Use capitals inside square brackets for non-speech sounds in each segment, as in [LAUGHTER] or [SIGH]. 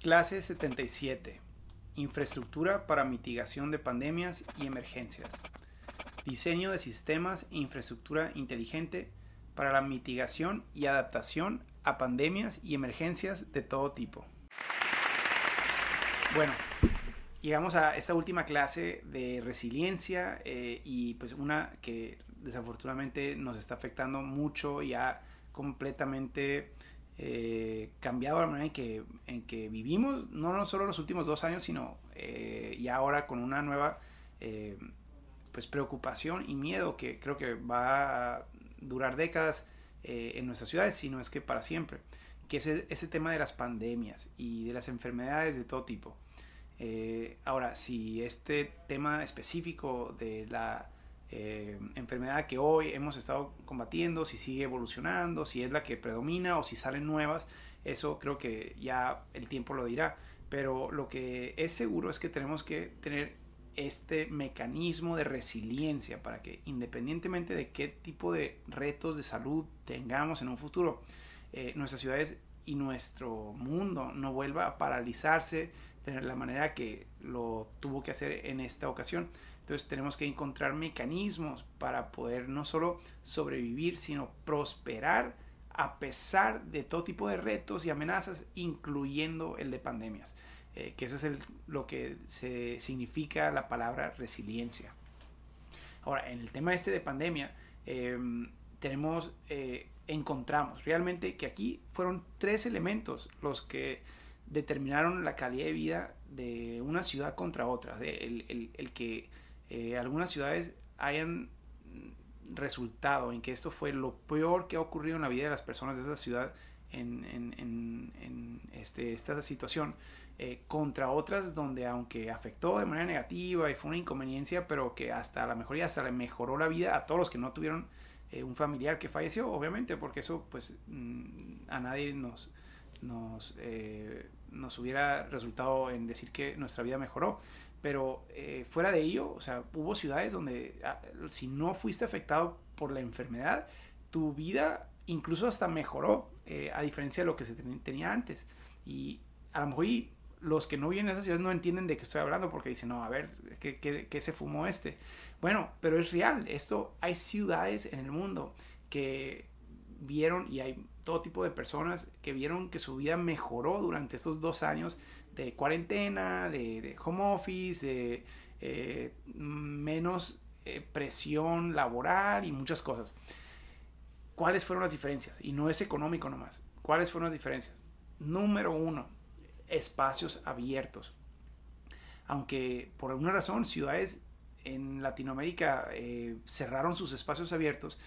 Clase 77. Infraestructura para mitigación de pandemias y emergencias. Diseño de sistemas e infraestructura inteligente para la mitigación y adaptación a pandemias y emergencias de todo tipo. Bueno, llegamos a esta última clase de resiliencia eh, y pues una que desafortunadamente nos está afectando mucho y ha completamente eh, cambiado la manera en que, en que vivimos, no, solo los últimos dos años, sino eh, ya ahora con una nueva eh, pues preocupación y miedo que creo que va a durar décadas en nuestras ciudades, sino es que para siempre, que es ese tema de las pandemias y de las enfermedades de todo tipo. ahora, si este tema específico de la eh, enfermedad que hoy hemos estado combatiendo, si sigue evolucionando, si es la que predomina o si salen nuevas, eso creo que ya el tiempo lo dirá. Pero lo que es seguro es que tenemos que tener este mecanismo de resiliencia para que independientemente de qué tipo de retos de salud tengamos en un futuro, eh, nuestras ciudades y nuestro mundo no vuelva a paralizarse de la manera que lo tuvo que hacer en esta ocasión. Entonces tenemos que encontrar mecanismos para poder no solo sobrevivir, sino prosperar a pesar de todo tipo de retos y amenazas, incluyendo el de pandemias. Eh, que eso es lo que se significa la palabra resiliencia. Ahora, en el tema este de pandemia, em, tenemos, eh, encontramos realmente que aquí fueron tres elementos los que determinaron la calidad de vida de una ciudad contra otra. el, el que eh, algunas ciudades hayan resultado en que esto fue lo peor que ha ocurrido en la vida de las personas de esa ciudad en, este, esta situación, eh, contra otras donde aunque afectó de manera negativa y fue una inconveniencia, pero que hasta la mejoría, hasta le mejoró la vida a todos los que no tuvieron eh, un familiar que falleció, obviamente, porque eso pues mm, a nadie nos, nos, nos hubiera resultado en decir que nuestra vida mejoró. Pero eh, fuera de ello, o sea, hubo ciudades donde ah, si no fuiste afectado por la enfermedad, tu vida incluso hasta mejoró, eh, a diferencia de lo que se tenía antes. Y a lo mejor los que no viven en esas ciudades no entienden de qué estoy hablando porque dicen, no, a ver, ¿qué, qué, qué se fumó este? Bueno, pero es real, esto hay ciudades en el mundo que vieron y hay todo tipo de personas que vieron que su vida mejoró durante estos dos años de cuarentena, de, home office, de eh, menos eh, presión laboral y muchas cosas. ¿Cuáles fueron las diferencias? Y no es económico nomás. ¿Cuáles fueron las diferencias? Número uno, espacios abiertos. Aunque por alguna razón ciudades en Latinoamérica eh, cerraron sus espacios abiertos,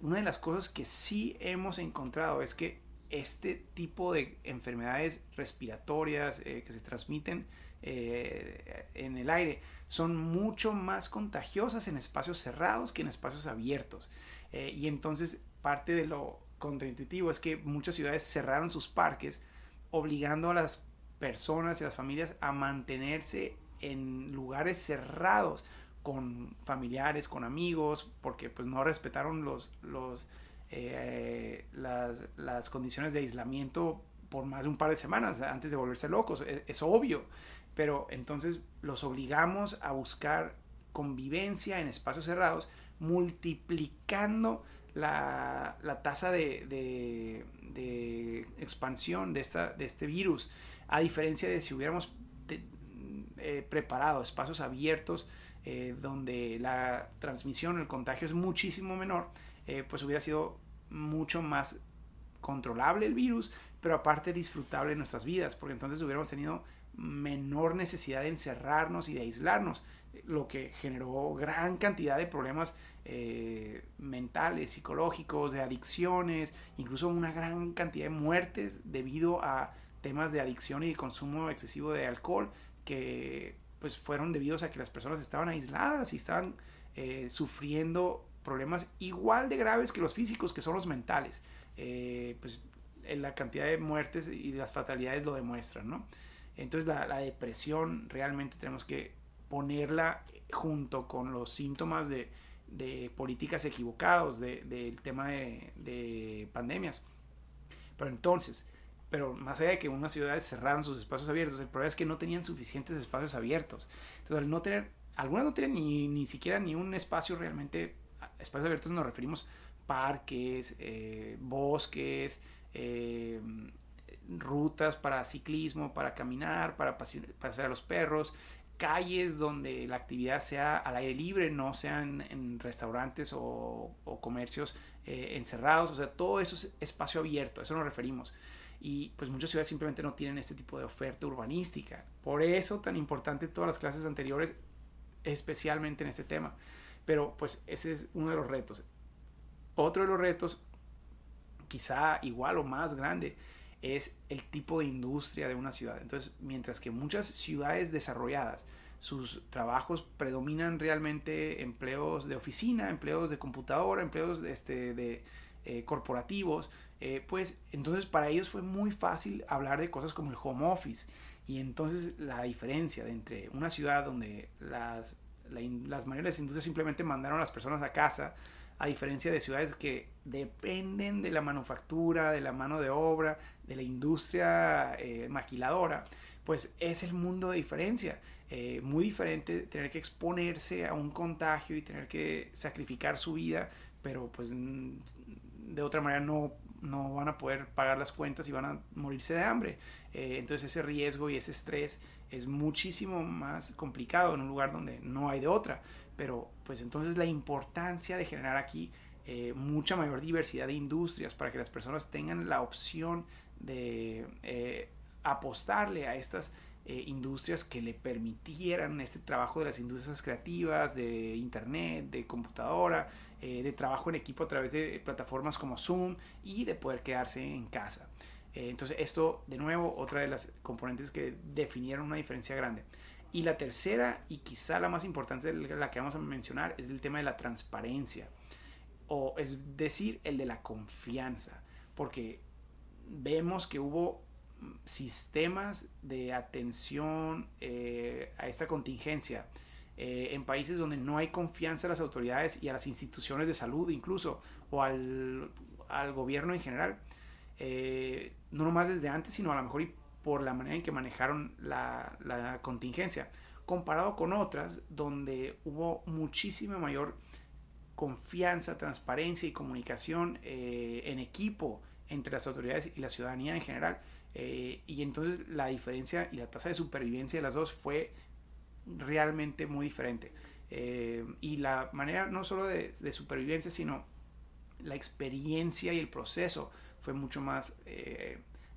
una de las cosas que sí hemos encontrado es que este tipo de enfermedades respiratorias eh, que se transmiten eh, en el aire son mucho más contagiosas en espacios cerrados que en espacios abiertos. Eh, y entonces parte de lo contraintuitivo es que muchas ciudades cerraron sus parques obligando a las personas y las familias a mantenerse en lugares cerrados con familiares, con amigos, porque pues no respetaron los, los eh, las, las, condiciones de aislamiento por más de un par de semanas antes de volverse locos. E, es, obvio. Pero entonces los obligamos a buscar convivencia en espacios cerrados, multiplicando la, la tasa de, de, expansión de, esta, de este virus, a diferencia de si hubiéramos eh, preparado espacios abiertos eh, donde la transmisión, el contagio es muchísimo menor, pues hubiera sido mucho más controlable el virus, pero aparte disfrutable en nuestras vidas, porque entonces hubiéramos tenido menor necesidad de encerrarnos y de aislarnos, lo que generó gran cantidad de problemas eh, mentales, psicológicos, de adicciones, incluso una gran cantidad de muertes debido a temas de adicción y de consumo excesivo de alcohol que pues fueron debidos a que las personas estaban aisladas y estaban eh, sufriendo problemas igual de graves que los físicos, que son los mentales. Eh, pues la cantidad de muertes y las fatalidades lo demuestran, ¿no? Entonces la, depresión realmente tenemos que ponerla junto con los síntomas de, políticas equivocados del tema de, pandemias. Pero entonces, pero más allá de que unas ciudades cerraron sus espacios abiertos, el problema es que no tenían suficientes espacios abiertos. Entonces, al no tener, algunas no tienen ni, ni siquiera ni un espacio realmente, espacios abiertos nos referimos parques, eh, bosques, eh, rutas para ciclismo, para caminar, para pasear a los perros, calles donde la actividad sea al aire libre, no sean en restaurantes o, comercios eh, encerrados, o sea, todo eso es espacio abierto, a eso nos referimos. Y pues muchas ciudades simplemente no tienen este tipo de oferta urbanística. Por eso tan importante todas las clases anteriores, especialmente en este tema. Pero pues ese es uno de los retos. Otro de los retos, quizá igual o más grande, es el tipo de industria de una ciudad. Entonces, mientras que muchas ciudades desarrolladas, sus trabajos predominan realmente empleos de oficina, empleos de computadora, empleos de, este, de eh, corporativos, eh, pues entonces para ellos fue muy fácil hablar de cosas como el home office. Y entonces la diferencia entre una ciudad donde las, las mayores industrias simplemente mandaron a las personas a casa, a diferencia de ciudades que dependen de la manufactura, de la mano de obra, de la industria eh, maquiladora, pues es el mundo de diferencia. Eh, muy diferente tener que exponerse a un contagio y tener que sacrificar su vida, pero pues de otra manera no, no van a poder pagar las cuentas y van a morirse de hambre. Eh, entonces ese riesgo y ese estrés es muchísimo más complicado en un lugar donde no hay de otra. Pero pues entonces la importancia de generar aquí eh, mucha mayor diversidad de industrias para que las personas tengan la opción de eh, apostarle a estas eh, industrias que le permitieran este trabajo de las industrias creativas, de internet, de computadora, de trabajo en equipo a través de plataformas como Zoom y de poder quedarse en casa. entonces esto, de nuevo, otra de las componentes que definieron una diferencia grande. Y la tercera, y quizá la más importante, la que vamos a mencionar, es el tema de la transparencia. O es decir, el de la confianza. Porque vemos que hubo sistemas de atención eh, a esta contingencia eh, en países donde no hay confianza a las autoridades y a las instituciones de salud incluso, o al, al gobierno en general. Eh, no nomás desde antes, sino a lo mejor y por la manera en que manejaron la, contingencia, comparado con otras donde hubo muchísima mayor confianza, transparencia y comunicación eh, en equipo entre las autoridades y la ciudadanía en general. Eh, y entonces la diferencia y la tasa de supervivencia de las dos fue realmente muy diferente. Eh, y la manera no solo de, supervivencia, sino la experiencia y el proceso fue mucho más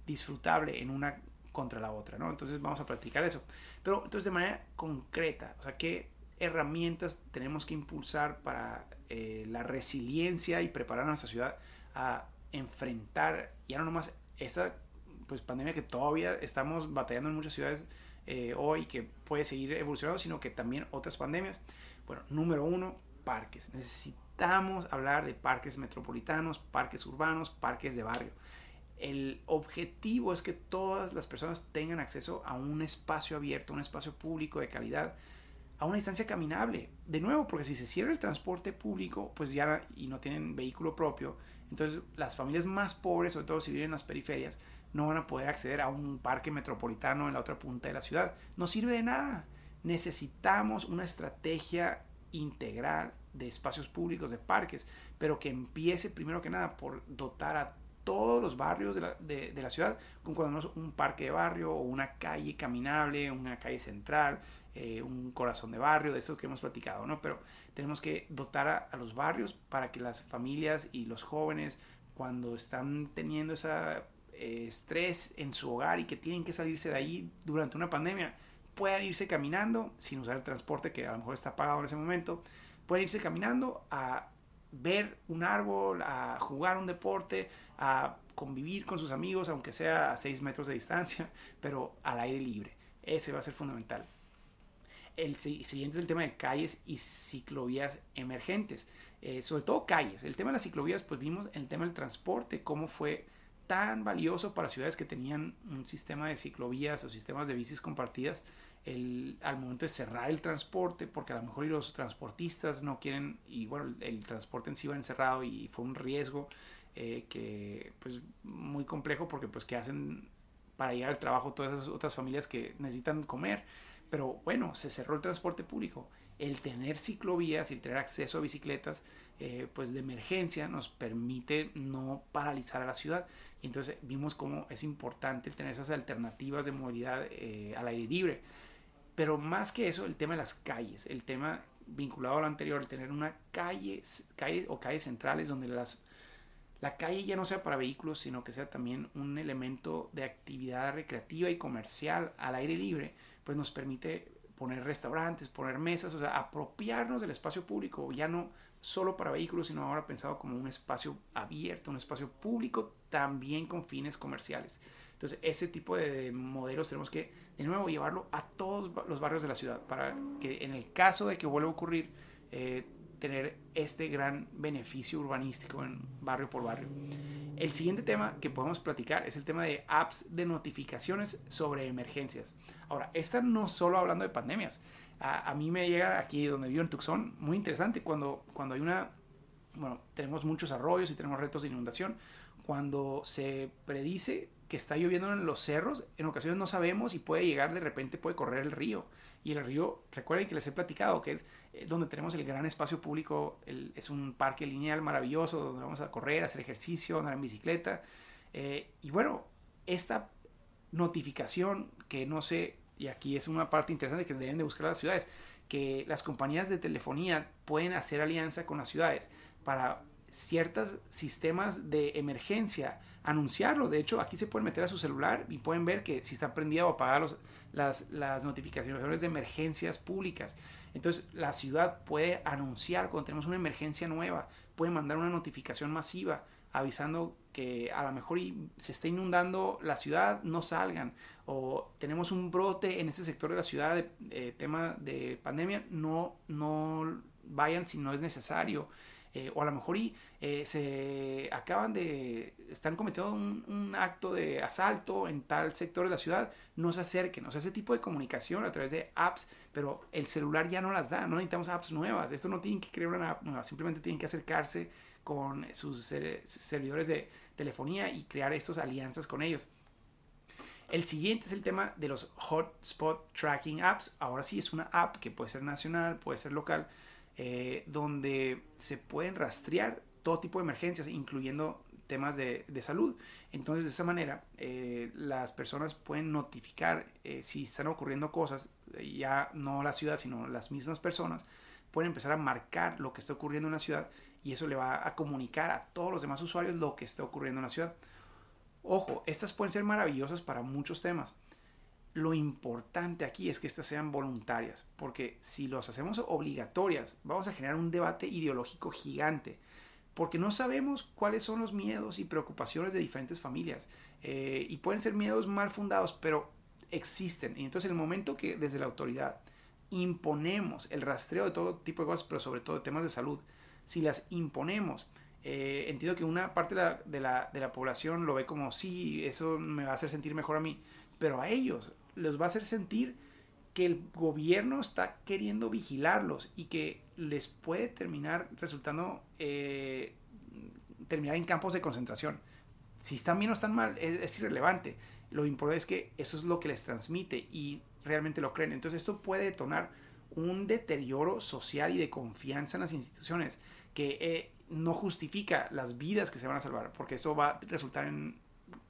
disfrutable en una contra la otra, ¿no? Entonces vamos a practicar eso. Pero entonces de manera concreta, o sea, ¿qué herramientas tenemos que impulsar para eh, la resiliencia y preparar a nuestra ciudad a enfrentar ya no nomás esta pues, pandemia que todavía estamos batallando en muchas ciudades eh, hoy que puede seguir evolucionando, sino que también otras pandemias. Bueno, número uno, parques. Necesitamos hablar de parques metropolitanos, parques urbanos, parques de barrio el objetivo es que todas las personas tengan acceso a un espacio abierto, un espacio público de calidad, a una distancia caminable. De nuevo, porque si se cierra el transporte público, pues ya y no tienen vehículo propio, entonces las familias más pobres, sobre todo si viven en las periferias, no van a poder acceder a un parque metropolitano en la otra punta de la ciudad. No sirve de nada. Necesitamos una estrategia integral de espacios públicos, de parques, pero que empiece primero que nada por dotar a todos los barrios de la, de, la ciudad, con cuando un parque de barrio o una calle caminable, una calle central, eh, un corazón de barrio, de eso que hemos platicado, ¿no? Pero tenemos que dotar a, los barrios para que las familias y los jóvenes, cuando están teniendo ese eh, estrés en su hogar y que tienen que salirse de ahí durante una pandemia, puedan irse caminando sin usar el transporte que a lo mejor está pagado en ese momento, pueden irse caminando a ver un árbol, a jugar un deporte, a convivir con sus amigos, aunque sea a 6 metros de distancia, [LAUGHS] pero al aire libre. Ese va a ser fundamental. El siguiente es el tema de calles y ciclovías emergentes. Eh, sobre todo calles. El tema de las ciclovías, pues vimos el tema del transporte, cómo fue tan valioso para ciudades que tenían un sistema de ciclovías o sistemas de bicis compartidas el, al momento de cerrar el transporte, porque a lo mejor los transportistas no quieren, y bueno, el, transporte en sí va encerrado y fue un riesgo eh, que pues muy complejo porque pues que hacen para llegar al trabajo todas esas otras familias que necesitan comer. Pero bueno, se cerró el transporte público. El tener ciclovías y el tener acceso a bicicletas, eh, pues de emergencia, nos permite no paralizar a la ciudad. Y entonces vimos cómo es importante tener esas alternativas de movilidad eh, al aire libre. Pero más que eso, el tema de las calles, el tema vinculado a lo anterior, el tener una calle, calle o calles centrales donde las, la calle ya no sea para vehículos, sino que sea también un elemento de actividad recreativa y comercial al aire libre, pues nos permite poner restaurantes, poner mesas, o sea, apropiarnos del espacio público, ya no solo para vehículos, sino ahora pensado como un espacio abierto, un espacio público también con fines comerciales. Entonces, ese tipo de modelos tenemos que, de nuevo, llevarlo a todos los barrios de la ciudad para que en el caso de que vuelva a ocurrir, eh, tener este gran beneficio urbanístico en barrio por barrio. El siguiente tema que podemos platicar es el tema de apps de notificaciones sobre emergencias. Ahora, esta no solo hablando de pandemias. A, mí me llega aquí donde vivo en Tucson, muy interesante, cuando, cuando hay una, bueno, tenemos muchos arroyos y tenemos retos de inundación, cuando se predice que está lloviendo en los cerros, en ocasiones no sabemos y puede llegar, de repente puede correr el río. Y el río, recuerden que les he platicado, que es eh, donde tenemos el gran espacio público, es un parque lineal maravilloso, donde vamos a correr, hacer ejercicio, andar en bicicleta. Eh, y bueno, esta notificación que no sé, y aquí es una parte interesante que deben de buscar las ciudades, que las compañías de telefonía pueden hacer alianza con las ciudades para ciertos sistemas de emergencia, anunciarlo. De hecho, aquí se pueden meter a su celular y pueden ver que si está prendido o apagado las, las notificaciones de emergencias públicas. Entonces, la ciudad puede anunciar cuando tenemos una emergencia nueva, puede mandar una notificación masiva avisando que a lo mejor se está inundando la ciudad, no salgan. O tenemos un brote en este sector de la ciudad de eh, tema de pandemia, no, no vayan si no es necesario. Eh, o a lo mejor y, eh, se acaban de, están cometiendo un, acto de asalto en tal sector de la ciudad, no se acerquen, o sea, ese tipo de comunicación a través de apps, pero el celular ya no las da, no necesitamos apps nuevas, esto no tienen que crear una app nueva, simplemente tienen que acercarse con sus servidores de telefonía y crear estas alianzas con ellos. El siguiente es el tema de los hotspot tracking apps. Ahora sí es una app que puede ser nacional, puede ser local, eh, donde se pueden rastrear todo tipo de emergencias, incluyendo temas de, salud. Entonces, de esa manera, eh, las personas pueden notificar eh, si están ocurriendo cosas, ya no la ciudad, sino las mismas personas, pueden empezar a marcar lo que está ocurriendo en la ciudad y eso le va a comunicar a todos los demás usuarios lo que está ocurriendo en la ciudad. Ojo, estas pueden ser maravillosas para muchos temas. Lo importante aquí es que estas sean voluntarias, porque si los hacemos obligatorias, vamos a generar un debate ideológico gigante, porque no sabemos cuáles son los miedos y preocupaciones de diferentes familias. Eh, y pueden ser miedos mal fundados, pero existen. Y entonces el momento que desde la autoridad imponemos el rastreo de todo tipo de cosas, pero sobre todo de temas de salud, si las imponemos, eh, entiendo que una parte de la, de, la, de la población lo ve como, sí, eso me va a hacer sentir mejor a mí, pero a ellos les va a hacer sentir que el gobierno está queriendo vigilarlos y que les puede terminar resultando eh, terminar en campos de concentración. Si están bien o están mal, es, irrelevante. Lo importante es que eso es lo que les transmite y realmente lo creen. Entonces esto puede detonar un deterioro social y de confianza en las instituciones que eh, no justifica las vidas que se van a salvar, porque esto va a resultar en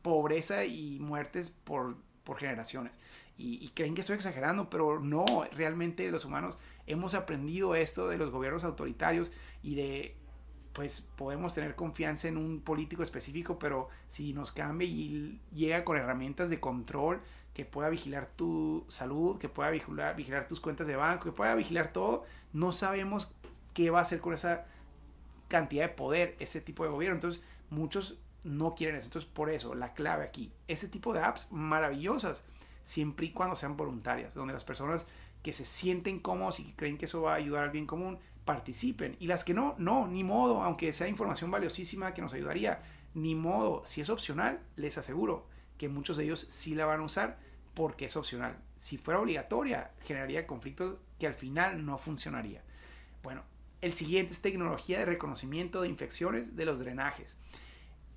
pobreza y muertes por por generaciones. Y, creen que estoy exagerando, pero no, realmente los humanos hemos aprendido esto de los gobiernos autoritarios y de, pues podemos tener confianza en un político específico, pero si nos cambia y llega con herramientas de control que pueda vigilar tu salud, que pueda vigilar, vigilar tus cuentas de banco, que pueda vigilar todo, no sabemos qué va a hacer con esa cantidad de poder ese tipo de gobierno. Entonces, muchos no quieren eso. Entonces, por eso, la clave aquí, ese tipo de apps maravillosas, siempre y cuando sean voluntarias, donde las personas que se sienten cómodos y que creen que eso va a ayudar al bien común, participen. Y las que no, no, ni modo, aunque sea información valiosísima que nos ayudaría, ni modo, si es opcional, les aseguro que muchos de ellos sí la van a usar porque es opcional. Si fuera obligatoria, generaría conflictos que al final no funcionaría. Bueno, el siguiente es tecnología de reconocimiento de infecciones de los drenajes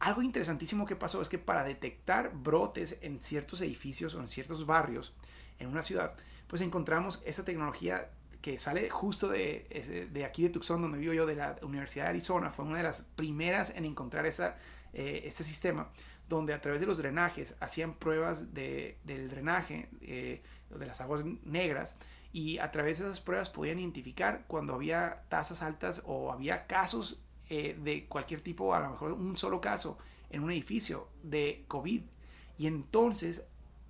algo interesantísimo que pasó es que para detectar brotes en ciertos edificios o en ciertos barrios en una ciudad, pues encontramos esa tecnología que sale justo de, de aquí de Tucson, donde vivo yo, de la Universidad de Arizona. Fue una de las primeras en encontrar esa, eh, este sistema, donde a través de los drenajes hacían pruebas de, del drenaje, eh, de las aguas negras, y a través de esas pruebas podían identificar cuando había tasas altas o había casos eh, de cualquier tipo, a lo mejor un solo caso en un edificio de COVID. Y entonces,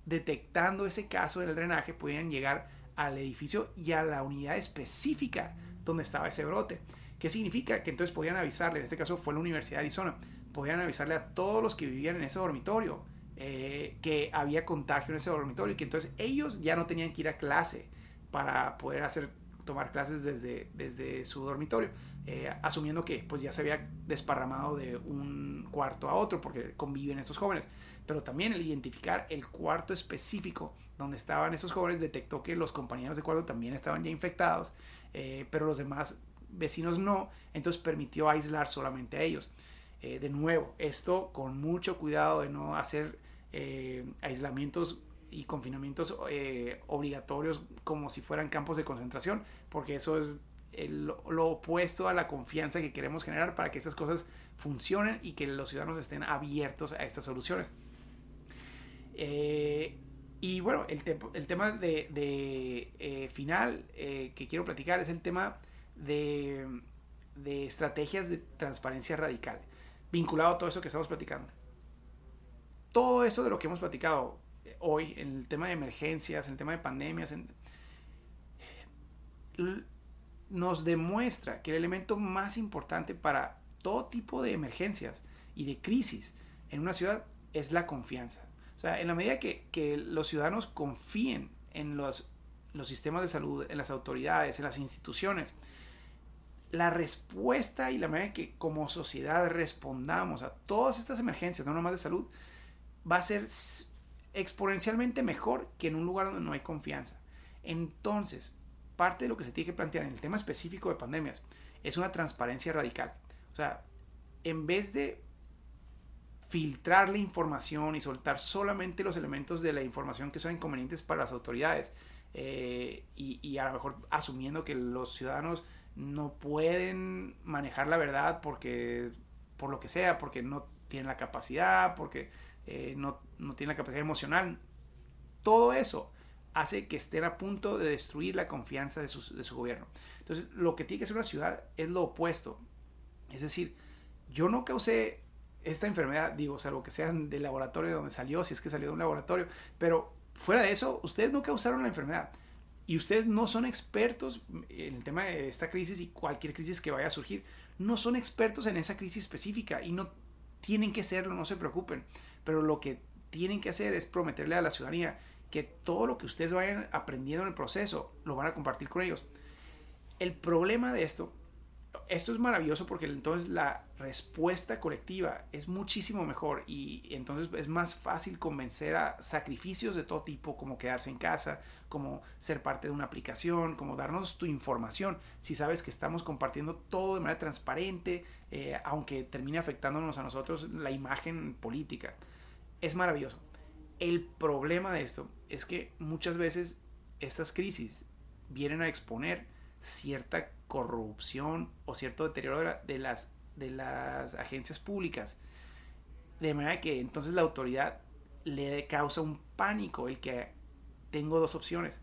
detectando ese caso del drenaje, podían llegar al edificio y a la unidad específica donde estaba ese brote. ¿Qué significa? Que entonces podían avisarle, en este caso fue la Universidad de Arizona, podían avisarle a todos los que vivían en ese dormitorio eh, que había contagio en ese dormitorio y que entonces ellos ya no tenían que ir a clase para poder hacer tomar clases desde, desde su dormitorio, eh, asumiendo que pues ya se había desparramado de un cuarto a otro porque conviven esos jóvenes. Pero también el identificar el cuarto específico donde estaban esos jóvenes detectó que los compañeros de cuarto también estaban ya infectados, eh, pero los demás vecinos no, entonces permitió aislar solamente a ellos. Eh, de nuevo, esto con mucho cuidado de no hacer aislamientos y confinamientos eh, obligatorios como si fueran campos de concentración, porque eso es lo opuesto a la confianza que queremos generar para que estas cosas funcionen y que los ciudadanos estén abiertos a estas soluciones. Eh, y bueno, el, tema de, eh, final que quiero platicar es el tema de, de estrategias de transparencia radical, vinculado a todo eso que estamos platicando. Todo eso de lo que hemos platicado, hoy en el tema de emergencias, en el tema de pandemias, nos demuestra que el elemento más importante para todo tipo de emergencias y de crisis en una ciudad es la confianza. O sea, en la medida que, que los ciudadanos confíen en los, sistemas de salud, en las autoridades, en las instituciones, la respuesta y la manera que como sociedad respondamos a todas estas emergencias, no nomás de salud, va a ser exponencialmente mejor que en un lugar donde no hay confianza. Entonces, parte de lo que se tiene que plantear en el tema específico de pandemias es una transparencia radical. O sea, en vez de filtrar la información y soltar solamente los elementos de la información que son inconvenientes para las autoridades eh, y, a lo mejor asumiendo que los ciudadanos no pueden manejar la verdad porque por lo que sea, porque no tienen la capacidad, porque eh, no, no tiene la capacidad emocional. Todo eso hace que estén a punto de destruir la confianza de su, de su gobierno. Entonces, lo que tiene que hacer una ciudad es lo opuesto. Es decir, yo no causé esta enfermedad, digo, salvo que sean del laboratorio de donde salió, si es que salió de un laboratorio, pero fuera de eso, ustedes no causaron la enfermedad. Y ustedes no son expertos en el tema de esta crisis y cualquier crisis que vaya a surgir. No son expertos en esa crisis específica y no tienen que serlo, no se preocupen. Pero lo que tienen que hacer es prometerle a la ciudadanía que todo lo que ustedes vayan aprendiendo en el proceso lo van a compartir con ellos. El problema de esto, esto es maravilloso porque entonces la respuesta colectiva es muchísimo mejor y entonces es más fácil convencer a sacrificios de todo tipo, como quedarse en casa, como ser parte de una aplicación, como darnos tu información. Si sabes que estamos compartiendo todo de manera transparente, eh, aunque termine afectándonos a nosotros la imagen política es maravilloso. El problema de esto es que muchas veces estas crisis vienen a exponer cierta corrupción o cierto deterioro de, las, de las agencias públicas. De manera que entonces la autoridad le causa un pánico el que tengo dos opciones.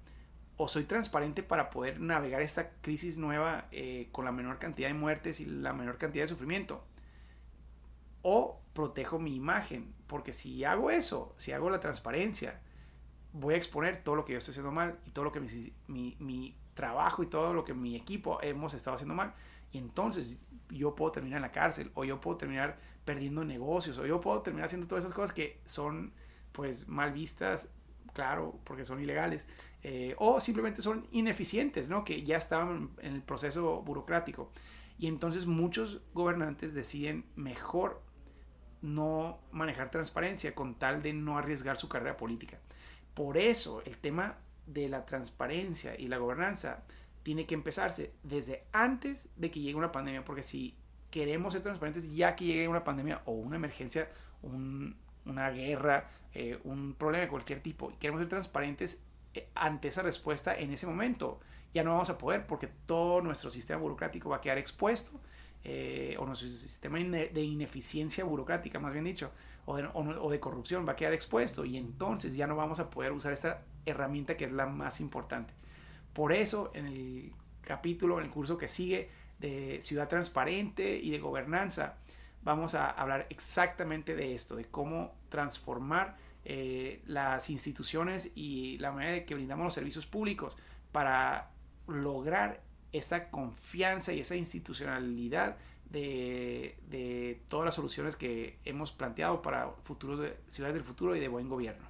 O soy transparente para poder navegar esta crisis nueva eh, con la menor cantidad de muertes y la menor cantidad de sufrimiento. O protejo mi imagen. Porque si hago eso, si hago la transparencia, voy a exponer todo lo que yo estoy haciendo mal y todo lo que mi, mi, trabajo y todo lo que mi equipo hemos estado haciendo mal. Y entonces yo puedo terminar en la cárcel o yo puedo terminar perdiendo negocios o yo puedo terminar haciendo todas esas cosas que son pues mal vistas, claro, porque son ilegales. Eh, o simplemente son ineficientes, ¿no? Que ya estaban en el proceso burocrático. Y entonces muchos gobernantes deciden mejor no manejar transparencia con tal de no arriesgar su carrera política. Por eso el tema de la transparencia y la gobernanza tiene que empezarse desde antes de que llegue una pandemia, porque si queremos ser transparentes ya que llegue una pandemia o una emergencia, una guerra, eh, un problema de cualquier tipo. Y queremos ser transparentes eh, ante esa respuesta en ese momento. Ya no vamos a poder porque todo nuestro sistema burocrático va a quedar expuesto. Eh, o nuestro sistema de ineficiencia burocrática, más bien dicho, o de, o de, corrupción va a quedar expuesto y entonces ya no vamos a poder usar esta herramienta que es la más importante. Por eso en el capítulo, en el curso que sigue de ciudad transparente y de gobernanza, vamos a hablar exactamente de esto, de cómo transformar eh, las instituciones y la manera de que brindamos los servicios públicos para lograr esa confianza y esa institucionalidad de, de todas las soluciones que hemos planteado para futuros de, ciudades del futuro y de buen gobierno.